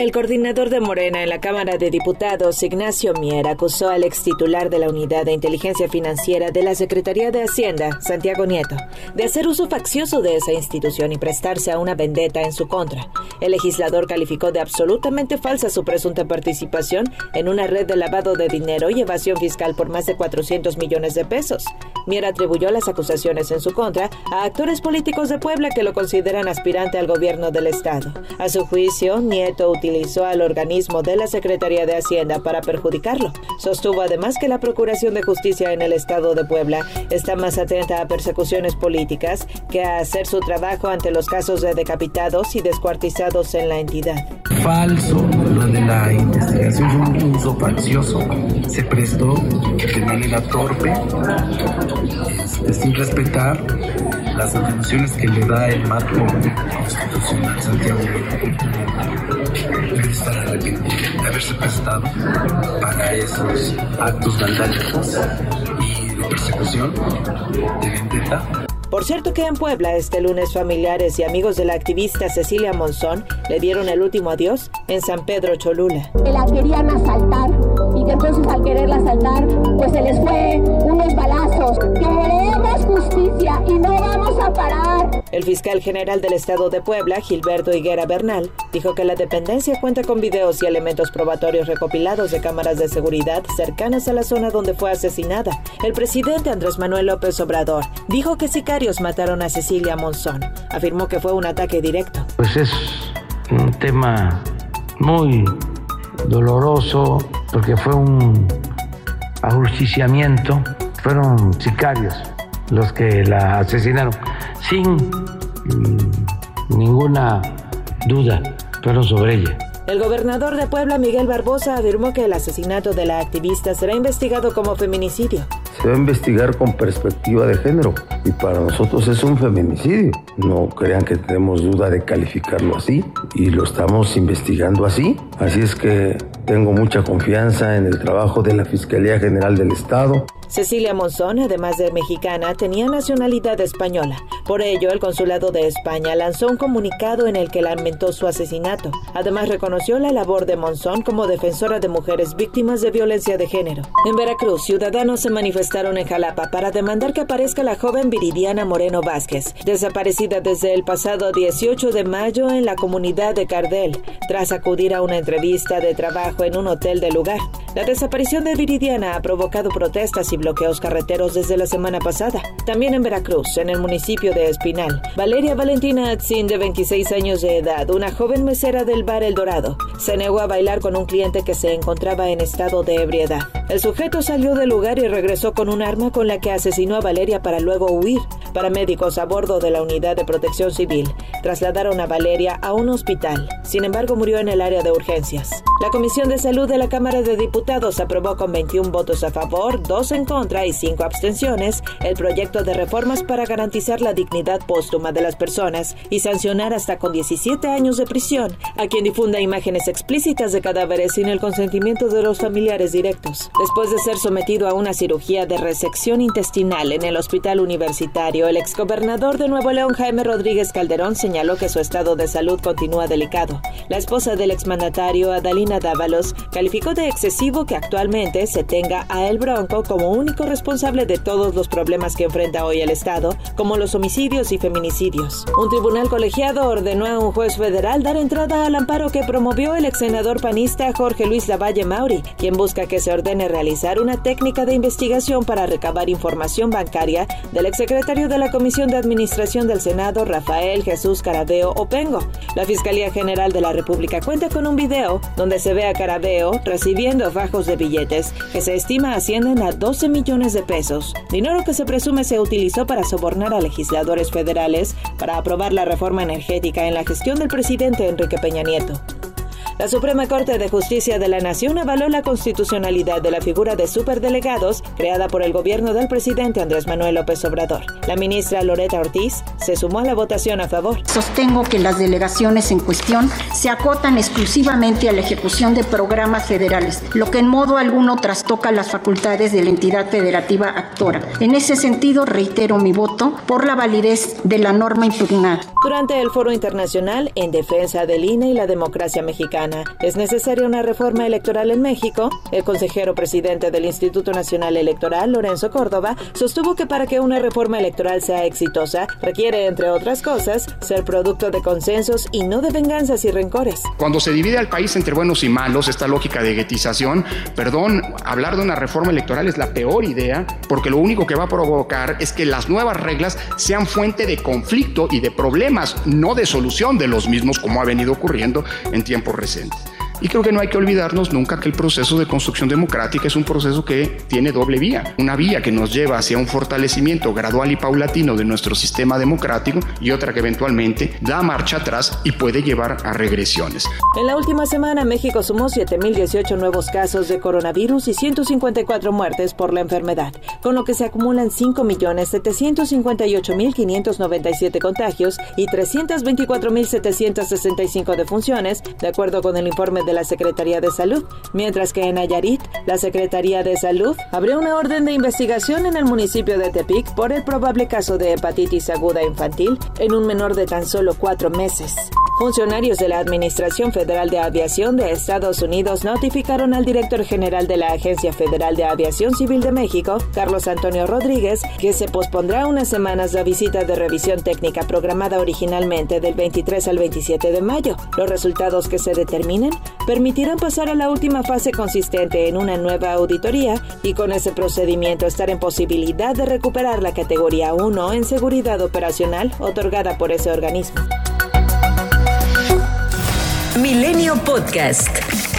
El coordinador de Morena en la Cámara de Diputados, Ignacio Mier, acusó al ex titular de la Unidad de Inteligencia Financiera de la Secretaría de Hacienda, Santiago Nieto, de hacer uso faccioso de esa institución y prestarse a una vendetta en su contra. El legislador calificó de absolutamente falsa su presunta participación en una red de lavado de dinero y evasión fiscal por más de 400 millones de pesos. Mier atribuyó las acusaciones en su contra a actores políticos de Puebla que lo consideran aspirante al gobierno del Estado. A su juicio, Nieto utilizó utilizó al organismo de la Secretaría de Hacienda para perjudicarlo. Sostuvo además que la Procuración de Justicia en el Estado de Puebla está más atenta a persecuciones políticas que a hacer su trabajo ante los casos de decapitados y descuartizados en la entidad. Falso, lo de la investigación fue un uso faccioso. Se prestó de manera torpe, este, sin respetar las atribuciones que le da el marco constitucional Santiago debe estar arrepentido de haberse prestado para esos actos vandálicos y de persecución, de vendetta. Por cierto que en Puebla este lunes familiares y amigos de la activista Cecilia Monzón le dieron el último adiós en San Pedro Cholula. Que la querían asaltar y entonces al quererla asaltar pues se les fue unos balazos. Queremos justicia y no vamos a parar. El fiscal general del estado de Puebla, Gilberto Higuera Bernal, dijo que la dependencia cuenta con videos y elementos probatorios recopilados de cámaras de seguridad cercanas a la zona donde fue asesinada. El presidente Andrés Manuel López Obrador dijo que sicarios mataron a Cecilia Monzón. Afirmó que fue un ataque directo. Pues es un tema muy doloroso porque fue un ajusticiamiento, fueron sicarios los que la asesinaron, sin mm, ninguna duda, fueron sobre ella. El gobernador de Puebla, Miguel Barbosa, afirmó que el asesinato de la activista será investigado como feminicidio. Se va a investigar con perspectiva de género y para nosotros es un feminicidio. No crean que tenemos duda de calificarlo así y lo estamos investigando así. Así es que tengo mucha confianza en el trabajo de la Fiscalía General del Estado. Cecilia Monzón, además de mexicana, tenía nacionalidad española. Por ello, el Consulado de España lanzó un comunicado en el que lamentó su asesinato. Además, reconoció la labor de Monzón como defensora de mujeres víctimas de violencia de género. En Veracruz, ciudadanos se manifestaron en Jalapa para demandar que aparezca la joven Viridiana Moreno Vázquez, desaparecida desde el pasado 18 de mayo en la comunidad de Cardel, tras acudir a una entrevista de trabajo en un hotel del lugar. La desaparición de Viridiana ha provocado protestas y bloqueos carreteros desde la semana pasada. También en Veracruz, en el municipio de Espinal, Valeria Valentina Atzin, de 26 años de edad, una joven mesera del bar El Dorado, se negó a bailar con un cliente que se encontraba en estado de ebriedad. El sujeto salió del lugar y regresó con un arma con la que asesinó a Valeria para luego huir. Paramédicos a bordo de la unidad de protección civil trasladaron a Valeria a un hospital. Sin embargo, murió en el área de urgencias. La Comisión de Salud de la Cámara de Diputados aprobó con 21 votos a favor, 2 en contra y 5 abstenciones el proyecto de reformas para garantizar la dignidad póstuma de las personas y sancionar hasta con 17 años de prisión a quien difunda imágenes explícitas de cadáveres sin el consentimiento de los familiares directos. Después de ser sometido a una cirugía de resección intestinal en el hospital universitario, el exgobernador de Nuevo León, Jaime Rodríguez Calderón, señaló que su estado de salud continúa delicado. La esposa del exmandatario, Adalina Dávalos, calificó de excesivo que actualmente se tenga a El Bronco como único responsable de todos los problemas que enfrenta hoy el Estado, como los homicidios y feminicidios. Un tribunal colegiado ordenó a un juez federal dar entrada al amparo que promovió el ex senador panista Jorge Luis Lavalle Mauri, quien busca que se ordene realizar una técnica de investigación para recabar información bancaria del exsecretario de la Comisión de Administración del Senado, Rafael Jesús Carabeo Opengo. La Fiscalía General de la República cuenta con un video donde se ve a Carabeo recibiendo fajos de billetes que se estima ascienden a 12 millones de pesos, dinero que se presume se utilizó para sobornar a legisladores federales para aprobar la reforma energética en la gestión del presidente Enrique Peña Nieto. La Suprema Corte de Justicia de la Nación avaló la constitucionalidad de la figura de superdelegados creada por el gobierno del presidente Andrés Manuel López Obrador. La ministra Loreta Ortiz se sumó a la votación a favor. Sostengo que las delegaciones en cuestión se acotan exclusivamente a la ejecución de programas federales, lo que en modo alguno trastoca las facultades de la entidad federativa actora. En ese sentido, reitero mi voto por la validez de la norma impugnada. Durante el Foro Internacional en Defensa del INE y la Democracia Mexicana, ¿es necesaria una reforma electoral en México? El consejero presidente del Instituto Nacional Electoral, Lorenzo Córdoba, sostuvo que para que una reforma electoral sea exitosa, requiere, entre otras cosas, ser producto de consensos y no de venganzas y rencores. Cuando se divide al país entre buenos y malos, esta lógica de guetización, perdón, hablar de una reforma electoral es la peor idea, porque lo único que va a provocar es que las nuevas reglas sean fuente de conflicto y de problemas, no de solución de los mismos como ha venido ocurriendo en tiempos recientes. Vincent. Y creo que no hay que olvidarnos nunca que el proceso de construcción democrática es un proceso que tiene doble vía. Una vía que nos lleva hacia un fortalecimiento gradual y paulatino de nuestro sistema democrático y otra que eventualmente da marcha atrás y puede llevar a regresiones. En la última semana México sumó 7.018 nuevos casos de coronavirus y 154 muertes por la enfermedad, con lo que se acumulan 5.758.597 contagios y 324.765 defunciones, de acuerdo con el informe de la Secretaría de Salud, mientras que en Nayarit, la Secretaría de Salud abrió una orden de investigación en el municipio de Tepic por el probable caso de hepatitis aguda infantil en un menor de tan solo cuatro meses. Funcionarios de la Administración Federal de Aviación de Estados Unidos notificaron al director general de la Agencia Federal de Aviación Civil de México, Carlos Antonio Rodríguez, que se pospondrá unas semanas la visita de revisión técnica programada originalmente del 23 al 27 de mayo. Los resultados que se determinen permitirán pasar a la última fase consistente en una nueva auditoría y con ese procedimiento estar en posibilidad de recuperar la categoría 1 en seguridad operacional otorgada por ese organismo. Milenio Podcast.